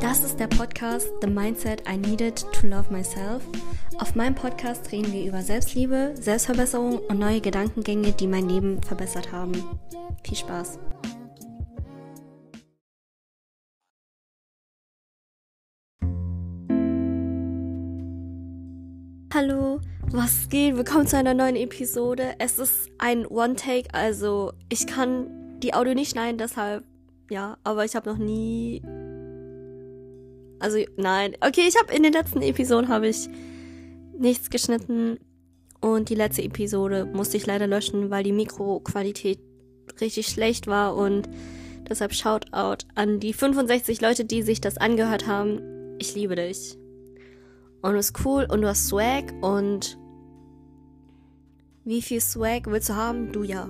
Das ist der Podcast The Mindset I Needed to Love Myself. Auf meinem Podcast reden wir über Selbstliebe, Selbstverbesserung und neue Gedankengänge, die mein Leben verbessert haben. Viel Spaß! Hallo, was geht? Willkommen zu einer neuen Episode. Es ist ein One-Take, also ich kann die Audio nicht schneiden, deshalb ja, aber ich habe noch nie also nein, okay, ich habe in den letzten Episoden habe ich nichts geschnitten und die letzte Episode musste ich leider löschen, weil die Mikroqualität richtig schlecht war und deshalb Shoutout an die 65 Leute, die sich das angehört haben. Ich liebe dich. Und du bist cool und du hast Swag und wie viel Swag willst du haben? Du ja.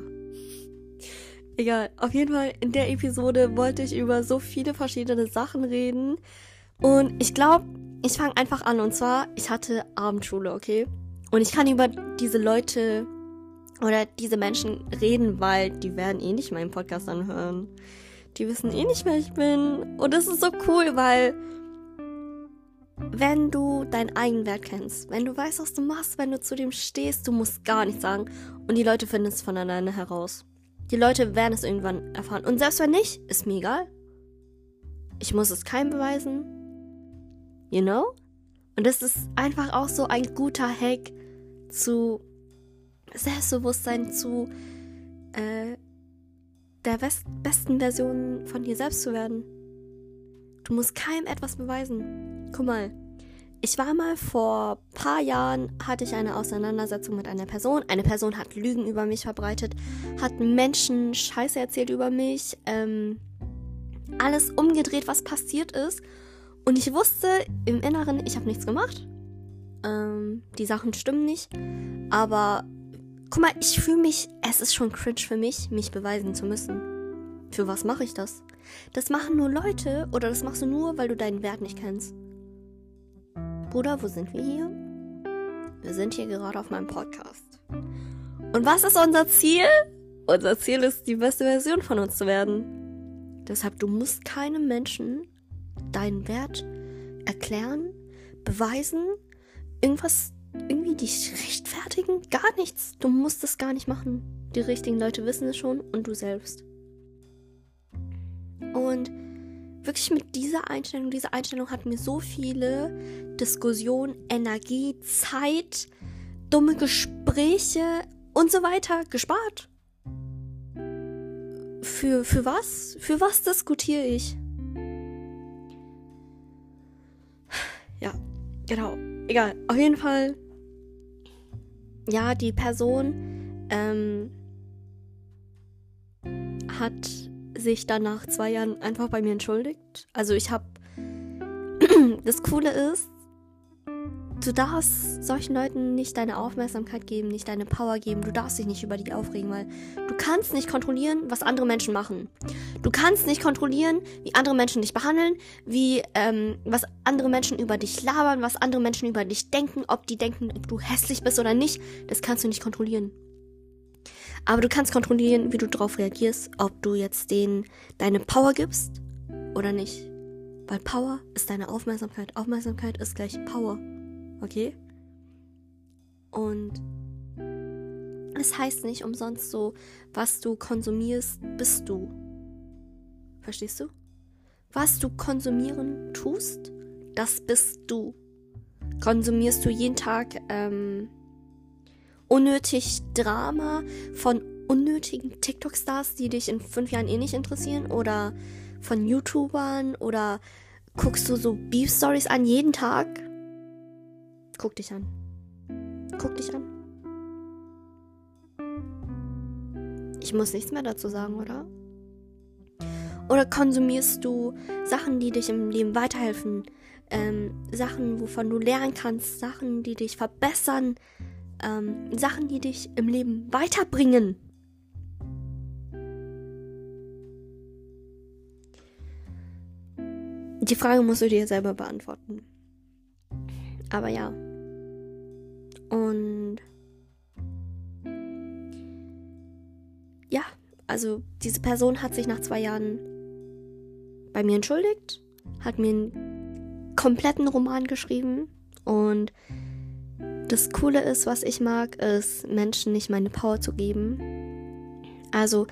Egal, auf jeden Fall in der Episode wollte ich über so viele verschiedene Sachen reden. Und ich glaube, ich fange einfach an. Und zwar, ich hatte Abendschule, okay? Und ich kann über diese Leute oder diese Menschen reden, weil die werden eh nicht meinen Podcast anhören. Die wissen eh nicht, wer ich bin. Und das ist so cool, weil wenn du deinen Eigenwert kennst, wenn du weißt, was du machst, wenn du zu dem stehst, du musst gar nichts sagen und die Leute finden es von alleine heraus. Die Leute werden es irgendwann erfahren. Und selbst wenn nicht, ist mir egal. Ich muss es keinem beweisen. You know? Und das ist einfach auch so ein guter Hack zu Selbstbewusstsein, zu äh, der besten Version von dir selbst zu werden. Du musst keinem etwas beweisen. Guck mal, ich war mal vor paar Jahren, hatte ich eine Auseinandersetzung mit einer Person. Eine Person hat Lügen über mich verbreitet, hat Menschen Scheiße erzählt über mich, ähm, alles umgedreht, was passiert ist. Und ich wusste im Inneren, ich habe nichts gemacht. Ähm, die Sachen stimmen nicht. Aber guck mal, ich fühle mich, es ist schon cringe für mich, mich beweisen zu müssen. Für was mache ich das? Das machen nur Leute oder das machst du nur, weil du deinen Wert nicht kennst. Bruder, wo sind wir hier? Wir sind hier gerade auf meinem Podcast. Und was ist unser Ziel? Unser Ziel ist, die beste Version von uns zu werden. Deshalb, du musst keinem Menschen deinen Wert erklären, beweisen, irgendwas, irgendwie dich rechtfertigen, gar nichts. Du musst es gar nicht machen. Die richtigen Leute wissen es schon und du selbst. Und wirklich mit dieser Einstellung, diese Einstellung hat mir so viele Diskussionen, Energie, Zeit, dumme Gespräche und so weiter gespart. Für, für was? Für was diskutiere ich? Ja, genau. Egal. Auf jeden Fall. Ja, die Person ähm, hat sich dann nach zwei Jahren einfach bei mir entschuldigt. Also ich habe. das Coole ist, du darfst solchen Leuten nicht deine Aufmerksamkeit geben, nicht deine Power geben. Du darfst dich nicht über die aufregen, weil du kannst nicht kontrollieren, was andere Menschen machen. Du kannst nicht kontrollieren, wie andere Menschen dich behandeln, wie ähm, was andere Menschen über dich labern, was andere Menschen über dich denken, ob die denken, ob du hässlich bist oder nicht. Das kannst du nicht kontrollieren. Aber du kannst kontrollieren, wie du darauf reagierst, ob du jetzt denen deine Power gibst oder nicht. Weil Power ist deine Aufmerksamkeit. Aufmerksamkeit ist gleich Power. Okay? Und es heißt nicht umsonst so, was du konsumierst, bist du. Verstehst du? Was du konsumieren tust, das bist du. Konsumierst du jeden Tag ähm, unnötig Drama von unnötigen TikTok-Stars, die dich in fünf Jahren eh nicht interessieren? Oder von YouTubern? Oder guckst du so Beef-Stories an jeden Tag? Guck dich an. Guck dich an. Ich muss nichts mehr dazu sagen, oder? Oder konsumierst du Sachen, die dich im Leben weiterhelfen? Ähm, Sachen, wovon du lernen kannst, Sachen, die dich verbessern, ähm, Sachen, die dich im Leben weiterbringen. Die Frage musst du dir selber beantworten. Aber ja. Und ja, also diese Person hat sich nach zwei Jahren bei mir entschuldigt, hat mir einen kompletten Roman geschrieben und das Coole ist, was ich mag, ist Menschen nicht meine Power zu geben. Also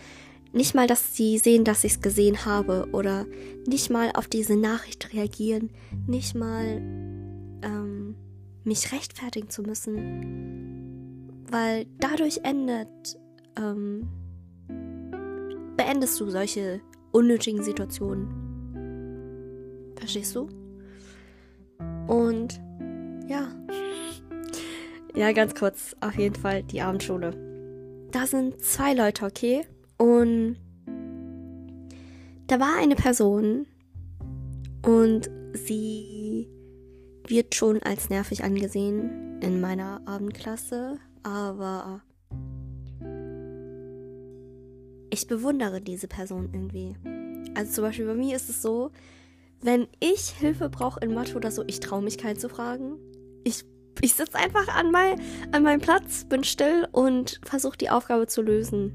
nicht mal, dass sie sehen, dass ich es gesehen habe oder nicht mal auf diese Nachricht reagieren, nicht mal ähm, mich rechtfertigen zu müssen, weil dadurch endet, ähm, beendest du solche unnötigen Situationen. Verstehst du? Und. Ja, ganz kurz, auf jeden Fall die Abendschule. Da sind zwei Leute, okay? Und da war eine Person und sie wird schon als nervig angesehen in meiner Abendklasse, aber ich bewundere diese Person irgendwie. Also zum Beispiel bei mir ist es so, wenn ich Hilfe brauche in Mathe oder so, ich traue mich keinen zu fragen. Ich, ich sitze einfach an, mein, an meinem Platz, bin still und versuche die Aufgabe zu lösen.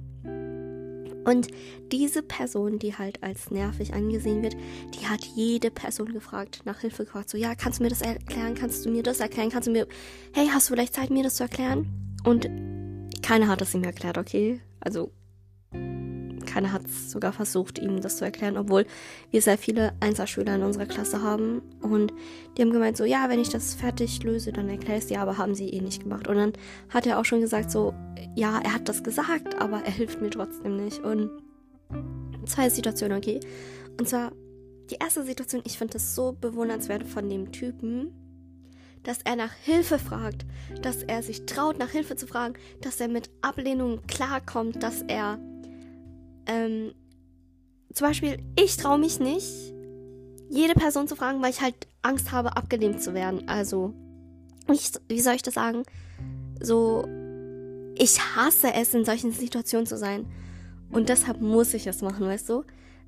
Und diese Person, die halt als nervig angesehen wird, die hat jede Person gefragt, nach Hilfe gefragt. So, ja, kannst du mir das erklären? Kannst du mir das erklären? Kannst du mir, hey, hast du vielleicht Zeit, mir das zu erklären? Und keiner hat es ihm erklärt, okay? Also, keiner hat sogar versucht, ihm das zu erklären, obwohl wir sehr viele Einzelschüler in unserer Klasse haben. Und die haben gemeint, so, ja, wenn ich das fertig löse, dann erkläre ich es dir, aber haben sie eh nicht gemacht. Und dann hat er auch schon gesagt, so, ja, er hat das gesagt, aber er hilft mir trotzdem nicht. Und zwei Situationen, okay? Und zwar, die erste Situation, ich finde es so bewundernswert von dem Typen, dass er nach Hilfe fragt, dass er sich traut, nach Hilfe zu fragen, dass er mit Ablehnung klarkommt, dass er ähm, zum Beispiel, ich traue mich nicht, jede Person zu fragen, weil ich halt Angst habe, abgelehnt zu werden. Also, ich, wie soll ich das sagen? So, ich hasse es, in solchen Situationen zu sein. Und deshalb muss ich es machen, weißt du?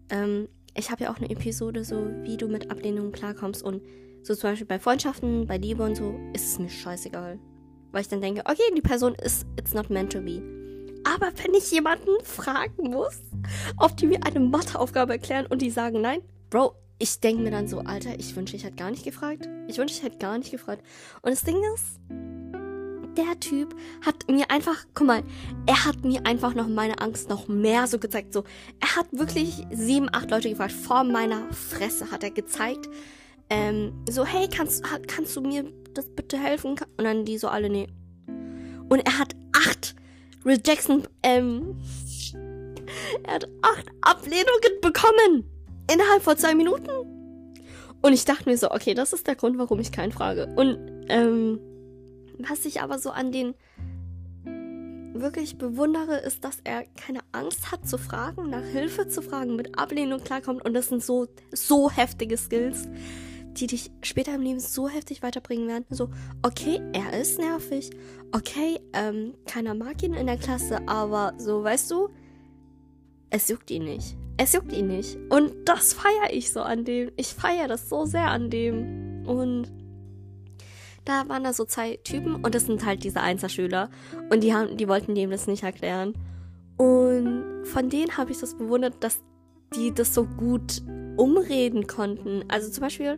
Ähm, ich habe ja auch eine Episode, so wie du mit Ablehnung klarkommst. Und so zum Beispiel bei Freundschaften, bei Liebe und so, ist es mir scheißegal. Weil ich dann denke, okay, die Person ist, it's not meant to be. Aber wenn ich jemanden fragen muss, ob die mir eine Matheaufgabe erklären und die sagen nein, Bro, ich denke mir dann so, Alter, ich wünsche, ich hätte gar nicht gefragt. Ich wünsche, ich hätte gar nicht gefragt. Und das Ding ist, der Typ hat mir einfach, guck mal, er hat mir einfach noch meine Angst noch mehr so gezeigt. So, er hat wirklich sieben, acht Leute gefragt. Vor meiner Fresse hat er gezeigt. Ähm, so, hey, kannst, kannst du mir das bitte helfen? Und dann die so alle, nee. Und er hat acht Will Jackson, ähm, er hat acht Ablehnungen bekommen. Innerhalb von zwei Minuten. Und ich dachte mir so, okay, das ist der Grund, warum ich keinen frage. Und, ähm, was ich aber so an den wirklich bewundere, ist, dass er keine Angst hat zu fragen, nach Hilfe zu fragen, mit Ablehnung klarkommt. Und das sind so, so heftige Skills die dich später im Leben so heftig weiterbringen werden. So, okay, er ist nervig. Okay, ähm, keiner mag ihn in der Klasse, aber so, weißt du, es juckt ihn nicht. Es juckt ihn nicht. Und das feiere ich so an dem. Ich feiere das so sehr an dem. Und da waren da so zwei Typen und das sind halt diese Einzelschüler. Und die haben, die wollten dem das nicht erklären. Und von denen habe ich das bewundert, dass die das so gut umreden konnten. Also zum Beispiel,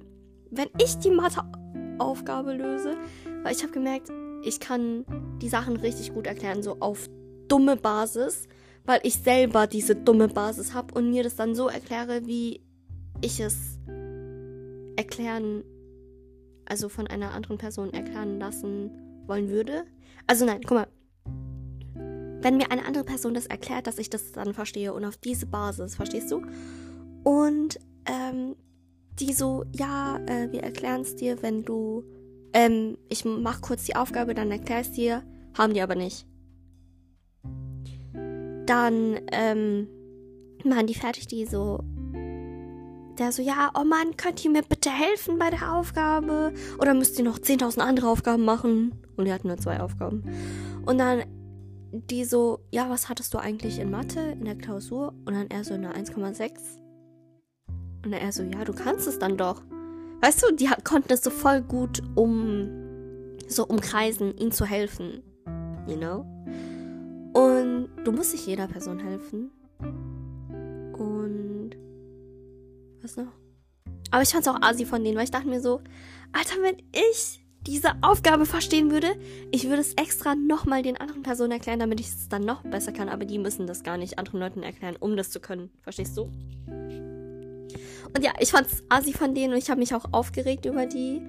wenn ich die Matheaufgabe löse, weil ich habe gemerkt, ich kann die Sachen richtig gut erklären, so auf dumme Basis, weil ich selber diese dumme Basis habe und mir das dann so erkläre, wie ich es erklären, also von einer anderen Person erklären lassen wollen würde. Also nein, guck mal. Wenn mir eine andere Person das erklärt, dass ich das dann verstehe und auf diese Basis, verstehst du? Und ähm, die so, ja, äh, wir erklären es dir, wenn du, ähm, ich mach kurz die Aufgabe, dann erklär es dir, haben die aber nicht. Dann, ähm, machen die fertig, die so, der so, ja, oh Mann, könnt ihr mir bitte helfen bei der Aufgabe? Oder müsst ihr noch 10.000 andere Aufgaben machen? Und die hatten nur zwei Aufgaben. Und dann die so, ja, was hattest du eigentlich in Mathe in der Klausur? Und dann er so eine 1,6. Und er so, ja, du kannst es dann doch. Weißt du, die konnten es so voll gut um so umkreisen, ihm zu helfen. You know? Und du musst nicht jeder Person helfen. Und was noch? Aber ich fand's auch asi von denen, weil ich dachte mir so, Alter, wenn ich diese Aufgabe verstehen würde, ich würde es extra nochmal den anderen Personen erklären, damit ich es dann noch besser kann. Aber die müssen das gar nicht anderen Leuten erklären, um das zu können. Verstehst du? Und ja, ich fand's asi von denen und ich habe mich auch aufgeregt über die,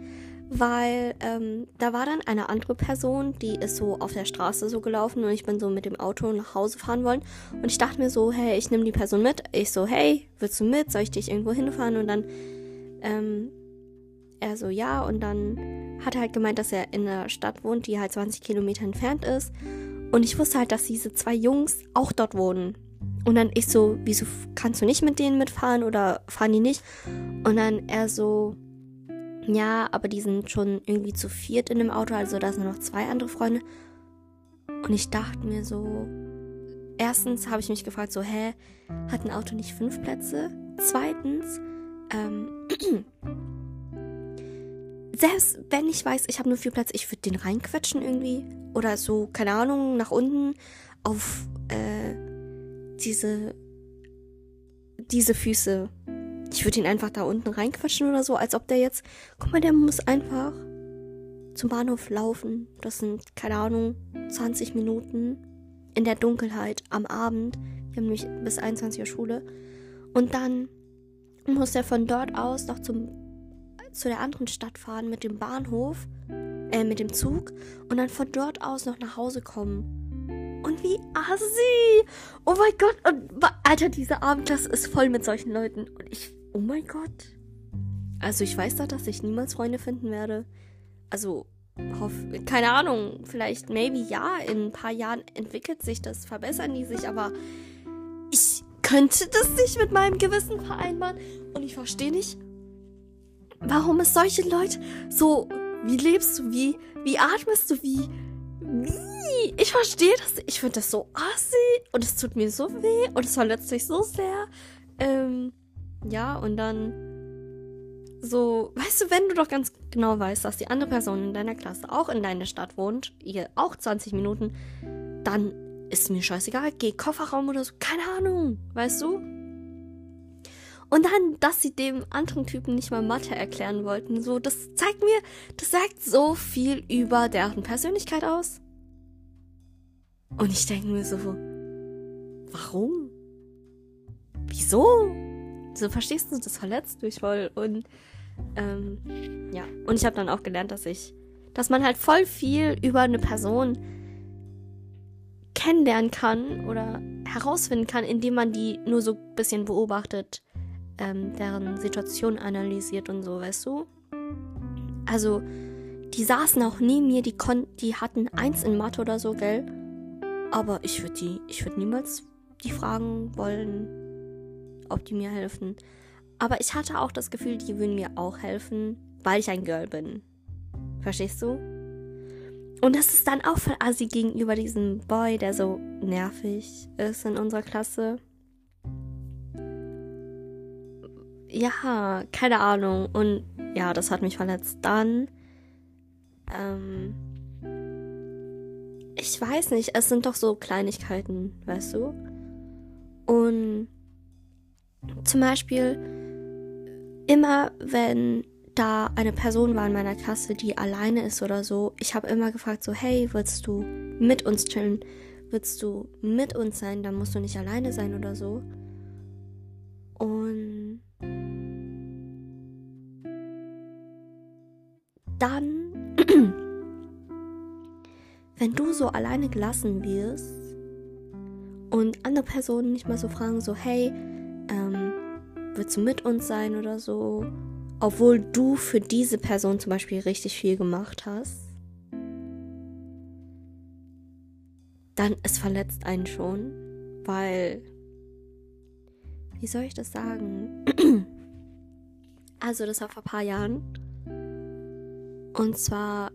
weil ähm, da war dann eine andere Person, die ist so auf der Straße so gelaufen und ich bin so mit dem Auto nach Hause fahren wollen und ich dachte mir so, hey, ich nehme die Person mit. Ich so, hey, willst du mit? Soll ich dich irgendwo hinfahren? Und dann ähm, er so, ja. Und dann hat er halt gemeint, dass er in einer Stadt wohnt, die halt 20 Kilometer entfernt ist. Und ich wusste halt, dass diese zwei Jungs auch dort wohnen. Und dann ich so, wieso kannst du nicht mit denen mitfahren oder fahren die nicht? Und dann er so, ja, aber die sind schon irgendwie zu viert in dem Auto, also da sind noch zwei andere Freunde. Und ich dachte mir so, erstens habe ich mich gefragt, so, hä, hat ein Auto nicht fünf Plätze? Zweitens, ähm, selbst wenn ich weiß, ich habe nur vier Plätze, ich würde den reinquetschen irgendwie. Oder so, keine Ahnung, nach unten auf äh, diese, diese Füße. Ich würde ihn einfach da unten reinquetschen oder so, als ob der jetzt. Guck mal, der muss einfach zum Bahnhof laufen. Das sind, keine Ahnung, 20 Minuten in der Dunkelheit am Abend. Wir haben nämlich bis 21 Uhr Schule. Und dann muss er von dort aus noch zum, zu der anderen Stadt fahren mit dem Bahnhof, äh, mit dem Zug und dann von dort aus noch nach Hause kommen. Und wie assi! Oh mein Gott! Und, Alter, diese Abendklasse ist voll mit solchen Leuten. Und ich, oh mein Gott. Also ich weiß doch, dass ich niemals Freunde finden werde. Also, hoff, keine Ahnung, vielleicht, maybe ja, in ein paar Jahren entwickelt sich das, verbessern die sich, aber ich könnte das nicht mit meinem Gewissen vereinbaren. Und ich verstehe nicht, warum es solche Leute so, wie lebst du, wie, wie atmest du, wie, wie? Ich verstehe das. Ich finde das so assi und es tut mir so weh und es verletzt mich so sehr. Ähm, ja, und dann so, weißt du, wenn du doch ganz genau weißt, dass die andere Person in deiner Klasse auch in deiner Stadt wohnt, ihr auch 20 Minuten, dann ist mir scheißegal, geh Kofferraum oder so, keine Ahnung, weißt du? Und dann, dass sie dem anderen Typen nicht mal Mathe erklären wollten, so, das zeigt mir, das sagt so viel über deren Persönlichkeit aus. Und ich denke mir so, warum? Wieso? So verstehst du, das verletzt mich voll. Und ähm, ja, und ich habe dann auch gelernt, dass ich, dass man halt voll viel über eine Person kennenlernen kann oder herausfinden kann, indem man die nur so ein bisschen beobachtet, ähm, deren Situation analysiert und so, weißt du? Also, die saßen auch neben mir, die konnten, die hatten eins in Mathe oder so, gell? Aber ich würde die, ich würde niemals die fragen wollen, ob die mir helfen. Aber ich hatte auch das Gefühl, die würden mir auch helfen, weil ich ein Girl bin. Verstehst du? Und das ist dann auch voll assi gegenüber diesem Boy, der so nervig ist in unserer Klasse. Ja, keine Ahnung. Und ja, das hat mich verletzt. Dann, ähm, ich weiß nicht, es sind doch so Kleinigkeiten, weißt du? Und zum Beispiel, immer wenn da eine Person war in meiner Klasse, die alleine ist oder so, ich habe immer gefragt so, hey, willst du mit uns chillen? Willst du mit uns sein? Dann musst du nicht alleine sein oder so. Und dann, wenn du so alleine gelassen wirst und andere Personen nicht mal so fragen, so, hey, ähm, willst du mit uns sein oder so? obwohl du für diese Person zum Beispiel richtig viel gemacht hast, dann es verletzt einen schon, weil, wie soll ich das sagen? Also, das war vor ein paar Jahren. Und zwar,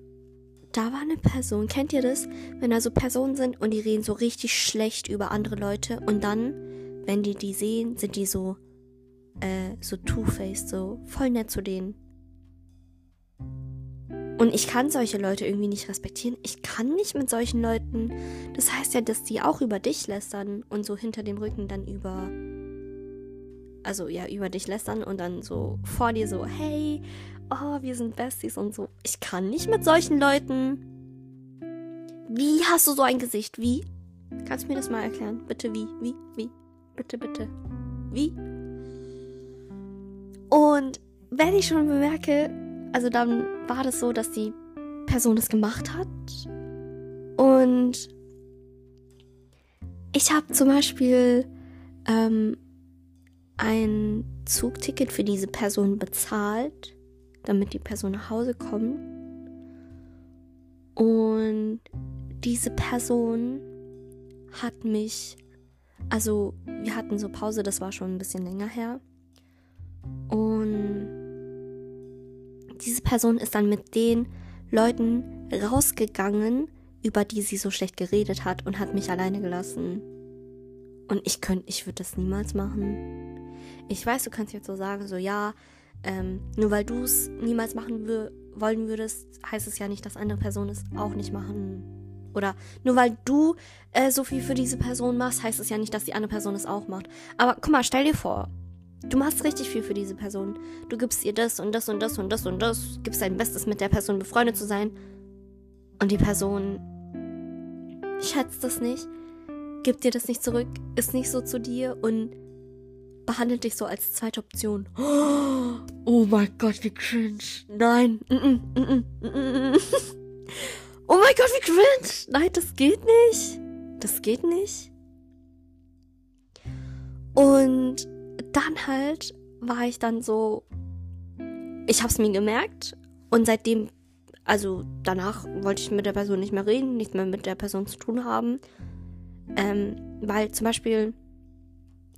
da war eine Person, kennt ihr das? Wenn da so Personen sind und die reden so richtig schlecht über andere Leute und dann, wenn die die sehen, sind die so, äh, so two-faced, so voll nett zu denen. Und ich kann solche Leute irgendwie nicht respektieren. Ich kann nicht mit solchen Leuten. Das heißt ja, dass die auch über dich lästern und so hinter dem Rücken dann über. Also ja, über dich lästern und dann so vor dir so, hey, oh, wir sind Besties und so. Ich kann nicht mit solchen Leuten. Wie hast du so ein Gesicht? Wie? Kannst du mir das mal erklären? Bitte wie? Wie? Wie? Bitte, bitte. Wie? Und wenn ich schon bemerke, also dann war das so, dass die Person das gemacht hat. Und ich habe zum Beispiel ähm, ein Zugticket für diese Person bezahlt, damit die Person nach Hause kommt. Und diese Person hat mich, also wir hatten so Pause, das war schon ein bisschen länger her. Und diese Person ist dann mit den Leuten rausgegangen, über die sie so schlecht geredet hat und hat mich alleine gelassen. Und ich könnte, ich würde das niemals machen. Ich weiß, du kannst jetzt so sagen, so ja, ähm, nur weil du es niemals machen wollen würdest, heißt es ja nicht, dass andere Personen es auch nicht machen. Oder nur weil du äh, so viel für diese Person machst, heißt es ja nicht, dass die andere Person es auch macht. Aber guck mal, stell dir vor, Du machst richtig viel für diese Person. Du gibst ihr das und das und das und das und das, gibst dein Bestes, mit der Person befreundet zu sein. Und die Person schätzt das nicht, gibt dir das nicht zurück, ist nicht so zu dir und behandelt dich so als zweite Option. Oh mein Gott, wie cringe. Nein. Oh mein Gott, wie cringe. Nein, das geht nicht. Das geht nicht. Und dann halt war ich dann so, ich hab's mir gemerkt und seitdem, also danach wollte ich mit der Person nicht mehr reden, nichts mehr mit der Person zu tun haben. Ähm, weil zum Beispiel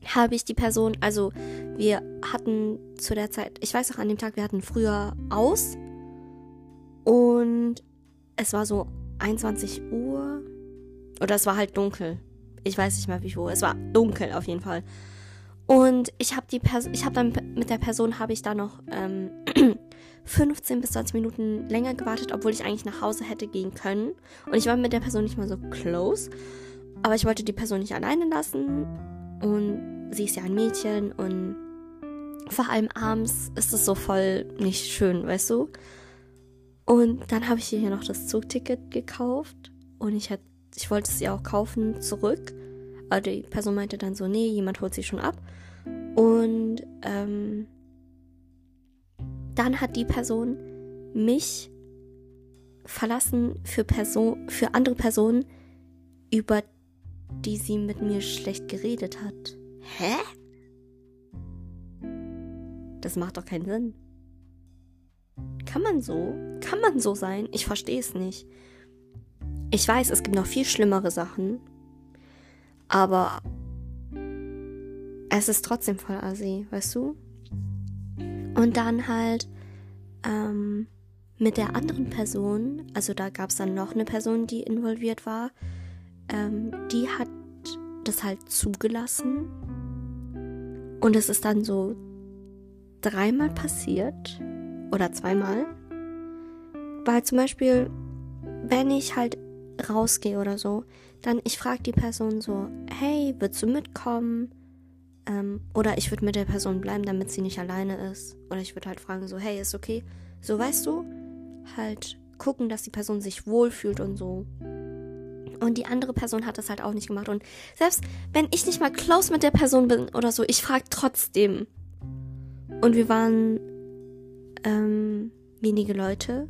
habe ich die Person, also wir hatten zu der Zeit, ich weiß auch an dem Tag, wir hatten früher aus und es war so 21 Uhr oder es war halt dunkel. Ich weiß nicht mehr wie viel Es war dunkel auf jeden Fall. Und ich habe die Person, ich habe dann mit der Person habe ich da noch ähm, 15 bis 20 Minuten länger gewartet, obwohl ich eigentlich nach Hause hätte gehen können. Und ich war mit der Person nicht mal so close. Aber ich wollte die Person nicht alleine lassen. Und sie ist ja ein Mädchen und vor allem abends ist es so voll nicht schön, weißt du? Und dann habe ich ihr hier noch das Zugticket gekauft und ich, hätt, ich wollte es ihr auch kaufen zurück. Aber die Person meinte dann so, nee, jemand holt sie schon ab. Und ähm, dann hat die Person mich verlassen für, Person, für andere Personen, über die sie mit mir schlecht geredet hat. Hä? Das macht doch keinen Sinn. Kann man so? Kann man so sein? Ich verstehe es nicht. Ich weiß, es gibt noch viel schlimmere Sachen. Aber es ist trotzdem voll assi, weißt du? Und dann halt ähm, mit der anderen Person, also da gab es dann noch eine Person, die involviert war, ähm, die hat das halt zugelassen. Und es ist dann so dreimal passiert oder zweimal. Weil zum Beispiel, wenn ich halt rausgehe oder so, dann ich frage die Person so, hey, willst du mitkommen? Ähm, oder ich würde mit der Person bleiben, damit sie nicht alleine ist. Oder ich würde halt fragen so, hey, ist okay? So, weißt du, halt gucken, dass die Person sich wohlfühlt und so. Und die andere Person hat das halt auch nicht gemacht. Und selbst wenn ich nicht mal close mit der Person bin oder so, ich frage trotzdem. Und wir waren ähm, wenige Leute.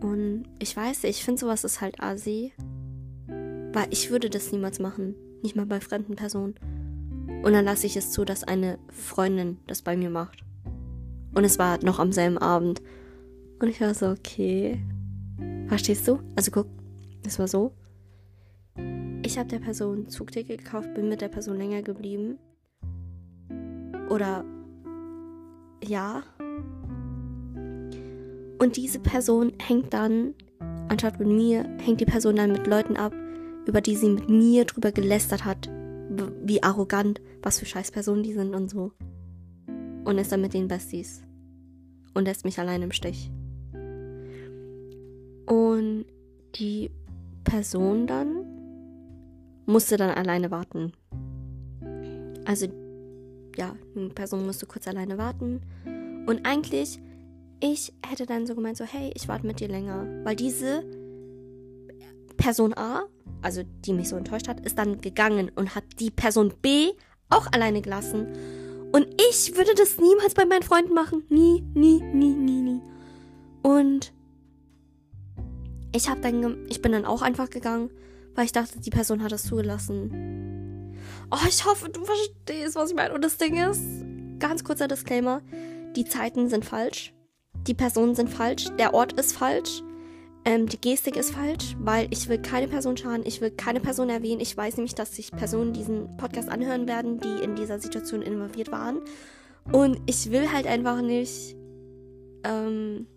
Und ich weiß, ich finde sowas ist halt asi. Weil ich würde das niemals machen. Nicht mal bei fremden Personen. Und dann lasse ich es zu, dass eine Freundin das bei mir macht. Und es war noch am selben Abend. Und ich war so, okay. Verstehst du? Also guck, es war so. Ich habe der Person Zugticket gekauft, bin mit der Person länger geblieben. Oder ja. Und diese Person hängt dann, anstatt mit mir, hängt die Person dann mit Leuten ab, über die sie mit mir drüber gelästert hat, wie arrogant, was für Scheißpersonen die sind und so. Und ist dann mit den Besties. Und lässt mich allein im Stich. Und die Person dann musste dann alleine warten. Also, ja, eine Person musste kurz alleine warten. Und eigentlich, ich hätte dann so gemeint, so, hey, ich warte mit dir länger. Weil diese Person A, also die mich so enttäuscht hat, ist dann gegangen und hat die Person B auch alleine gelassen. Und ich würde das niemals bei meinen Freunden machen. Nie, nie, nie, nie, nie. Und ich habe dann, ich bin dann auch einfach gegangen, weil ich dachte, die Person hat das zugelassen. Oh, ich hoffe, du verstehst, was ich meine. Und das Ding ist, ganz kurzer Disclaimer, die Zeiten sind falsch, die Personen sind falsch, der Ort ist falsch, ähm, die Gestik ist falsch, weil ich will keine Person schaden, ich will keine Person erwähnen. Ich weiß nämlich, dass sich Personen diesen Podcast anhören werden, die in dieser Situation involviert waren. Und ich will halt einfach nicht ähm,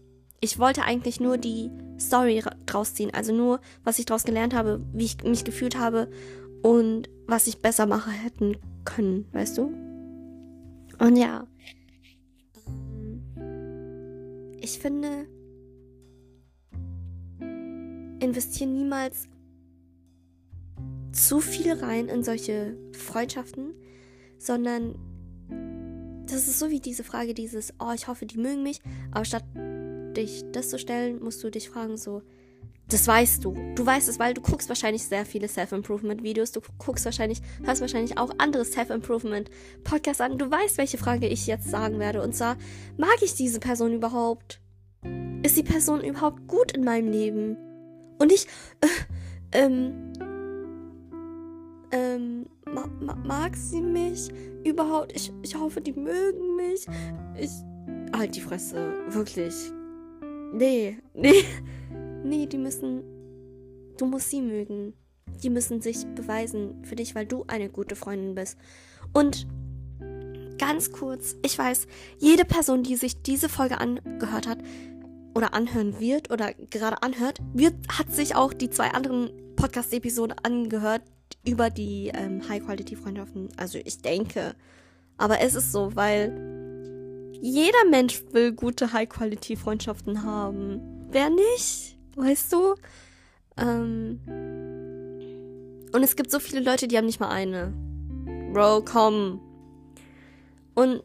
ich wollte eigentlich nur die Story draus ziehen, also nur, was ich daraus gelernt habe, wie ich mich gefühlt habe und was ich besser machen hätten können, weißt du? Und ja, ähm, ich finde, investieren niemals zu viel rein in solche Freundschaften, sondern das ist so wie diese Frage, dieses, oh, ich hoffe, die mögen mich, aber statt dich das zu stellen, musst du dich fragen, so, das weißt du. Du weißt es, weil du guckst wahrscheinlich sehr viele Self-Improvement-Videos. Du guckst wahrscheinlich, hörst wahrscheinlich auch andere Self-Improvement-Podcasts an. Du weißt, welche Frage ich jetzt sagen werde. Und zwar, mag ich diese Person überhaupt? Ist die Person überhaupt gut in meinem Leben? Und ich, äh, ähm, ähm, ma ma mag sie mich überhaupt? Ich, ich hoffe, die mögen mich. Ich, halt die Fresse, wirklich. Nee, nee. Nee, die müssen. Du musst sie mögen. Die müssen sich beweisen für dich, weil du eine gute Freundin bist. Und ganz kurz, ich weiß, jede Person, die sich diese Folge angehört hat oder anhören wird oder gerade anhört, wird, hat sich auch die zwei anderen Podcast-Episoden angehört über die ähm, High-Quality-Freundschaften. Also ich denke. Aber es ist so, weil jeder Mensch will gute High-Quality-Freundschaften haben. Wer nicht? Weißt du? Ähm und es gibt so viele Leute, die haben nicht mal eine. Bro, komm. Und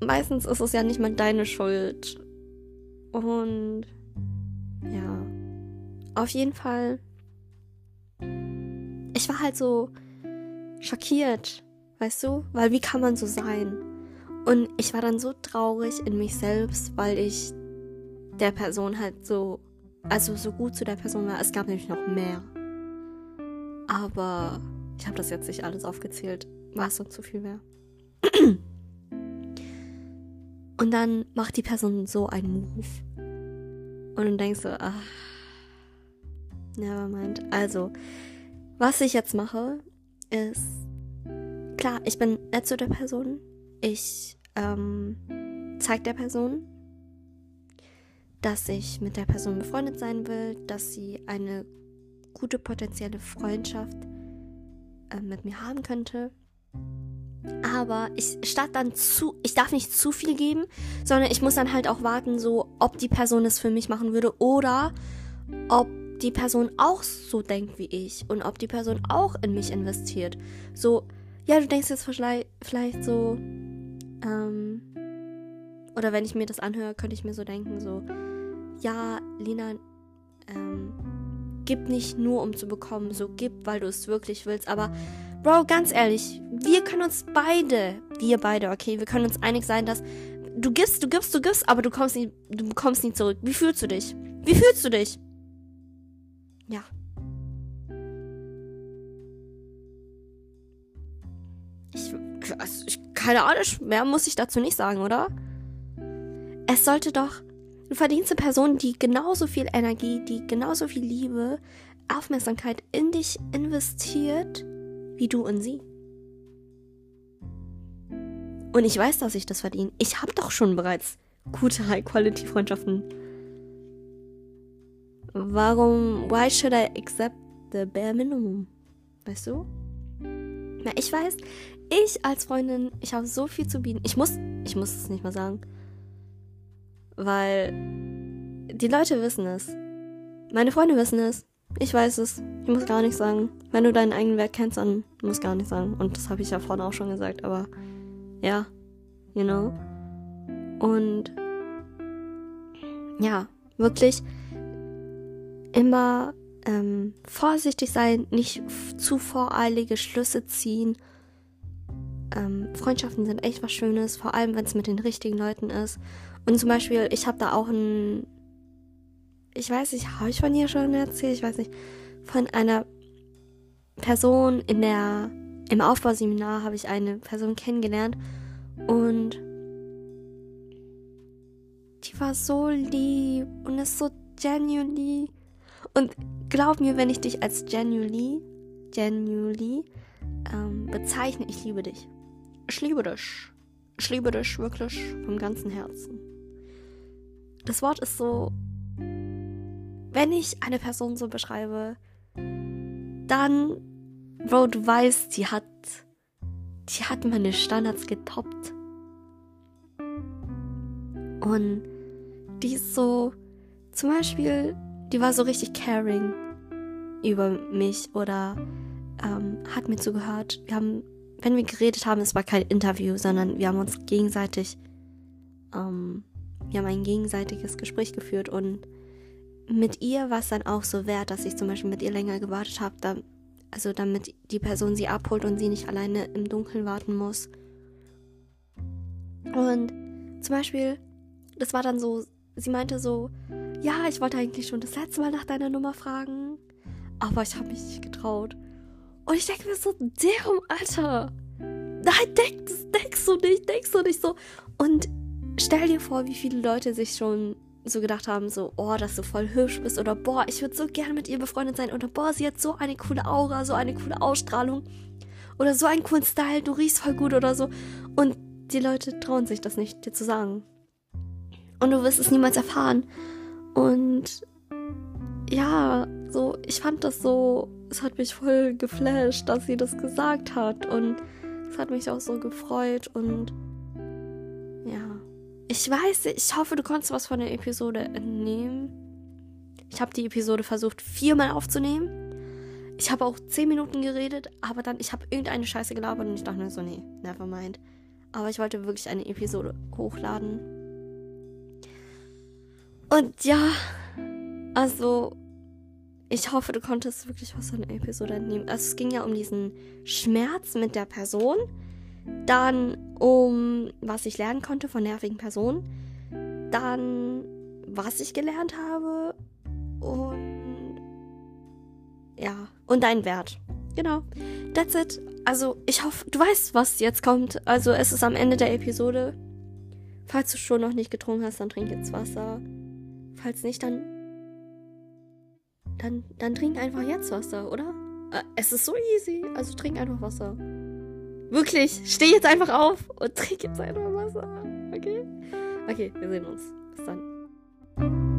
meistens ist es ja nicht mal deine Schuld. Und ja. Auf jeden Fall. Ich war halt so schockiert, weißt du? Weil wie kann man so sein? Und ich war dann so traurig in mich selbst, weil ich der Person halt so, also so gut zu der Person war. Es gab nämlich noch mehr. Aber ich habe das jetzt nicht alles aufgezählt, war es sonst zu viel mehr. Und dann macht die Person so einen Move. Und dann denkst du, ach, nevermind. Also, was ich jetzt mache, ist, klar, ich bin nett zu der Person, ich ähm, zeige der Person, dass ich mit der Person befreundet sein will, dass sie eine gute potenzielle Freundschaft äh, mit mir haben könnte. Aber ich statt dann zu, ich darf nicht zu viel geben, sondern ich muss dann halt auch warten, so ob die Person es für mich machen würde oder ob die Person auch so denkt wie ich und ob die Person auch in mich investiert. So, ja, du denkst jetzt vielleicht, vielleicht so, ähm, oder wenn ich mir das anhöre, könnte ich mir so denken, so, ja, Lina, ähm, gib nicht nur um zu bekommen, so gib, weil du es wirklich willst. Aber, Bro, ganz ehrlich, wir können uns beide, wir beide, okay, wir können uns einig sein, dass du gibst, du gibst, du gibst, aber du kommst nie, du bekommst nie zurück. Wie fühlst du dich? Wie fühlst du dich? Ja. Ich, ich keine Ahnung, mehr muss ich dazu nicht sagen, oder? Es sollte doch. Du verdienst eine Person, die genauso viel Energie, die genauso viel Liebe, Aufmerksamkeit in dich investiert, wie du in sie. Und ich weiß, dass ich das verdiene. Ich habe doch schon bereits gute High-Quality-Freundschaften. Warum, why should I accept the bare minimum? Weißt du? Na, ich weiß, ich als Freundin, ich habe so viel zu bieten. Ich muss, ich muss es nicht mal sagen. Weil die Leute wissen es. Meine Freunde wissen es. Ich weiß es. Ich muss gar nichts sagen. Wenn du deinen eigenen Wert kennst, dann musst du gar nichts sagen. Und das habe ich ja vorhin auch schon gesagt, aber ja, you know. Und ja, wirklich immer ähm, vorsichtig sein, nicht zu voreilige Schlüsse ziehen. Ähm, Freundschaften sind echt was Schönes, vor allem wenn es mit den richtigen Leuten ist. Und zum Beispiel, ich habe da auch ein, ich weiß nicht, habe ich von ihr schon erzählt, ich weiß nicht, von einer Person in der, im Aufbauseminar habe ich eine Person kennengelernt und die war so lieb und ist so genuinely. Und glaub mir, wenn ich dich als genuinely, genuinely ähm, bezeichne, ich liebe dich. Ich liebe dich. Ich liebe dich wirklich vom ganzen Herzen. Das Wort ist so, wenn ich eine Person so beschreibe, dann, Bro, du weißt, die hat, die hat meine Standards getoppt. Und die ist so, zum Beispiel, die war so richtig caring über mich oder ähm, hat mir zugehört. Wir haben, wenn wir geredet haben, es war kein Interview, sondern wir haben uns gegenseitig, ähm, wir haben ein gegenseitiges Gespräch geführt und mit ihr war es dann auch so wert, dass ich zum Beispiel mit ihr länger gewartet habe, da, also damit die Person sie abholt und sie nicht alleine im Dunkeln warten muss. Und zum Beispiel, das war dann so, sie meinte so, ja, ich wollte eigentlich schon das letzte Mal nach deiner Nummer fragen, aber ich habe mich nicht getraut. Und ich denke mir so, damn, Alter, nein, denk, denkst du nicht, denkst du nicht so. Und stell dir vor, wie viele Leute sich schon so gedacht haben, so, oh, dass du voll hübsch bist oder boah, ich würde so gerne mit ihr befreundet sein oder boah, sie hat so eine coole Aura, so eine coole Ausstrahlung oder so einen coolen Style, du riechst voll gut oder so. Und die Leute trauen sich das nicht, dir zu sagen. Und du wirst es niemals erfahren. Und ja, so, ich fand das so, es hat mich voll geflasht, dass sie das gesagt hat. Und es hat mich auch so gefreut und ja. Ich weiß, ich hoffe, du konntest was von der Episode entnehmen. Ich habe die Episode versucht viermal aufzunehmen. Ich habe auch zehn Minuten geredet, aber dann, ich habe irgendeine Scheiße gelabert und ich dachte mir so, nee, never mind. Aber ich wollte wirklich eine Episode hochladen. Und ja, also, ich hoffe, du konntest wirklich was von der Episode entnehmen. Also, es ging ja um diesen Schmerz mit der Person, dann um was ich lernen konnte von nervigen Personen, dann was ich gelernt habe und ja, und dein Wert. Genau. That's it. Also, ich hoffe, du weißt, was jetzt kommt. Also, es ist am Ende der Episode. Falls du schon noch nicht getrunken hast, dann trink jetzt Wasser. Falls nicht, dann. Dann, dann trink einfach jetzt Wasser, oder? Äh, es ist so easy. Also trink einfach Wasser. Wirklich, steh jetzt einfach auf und trink jetzt einfach Wasser. Okay? Okay, wir sehen uns. Bis dann.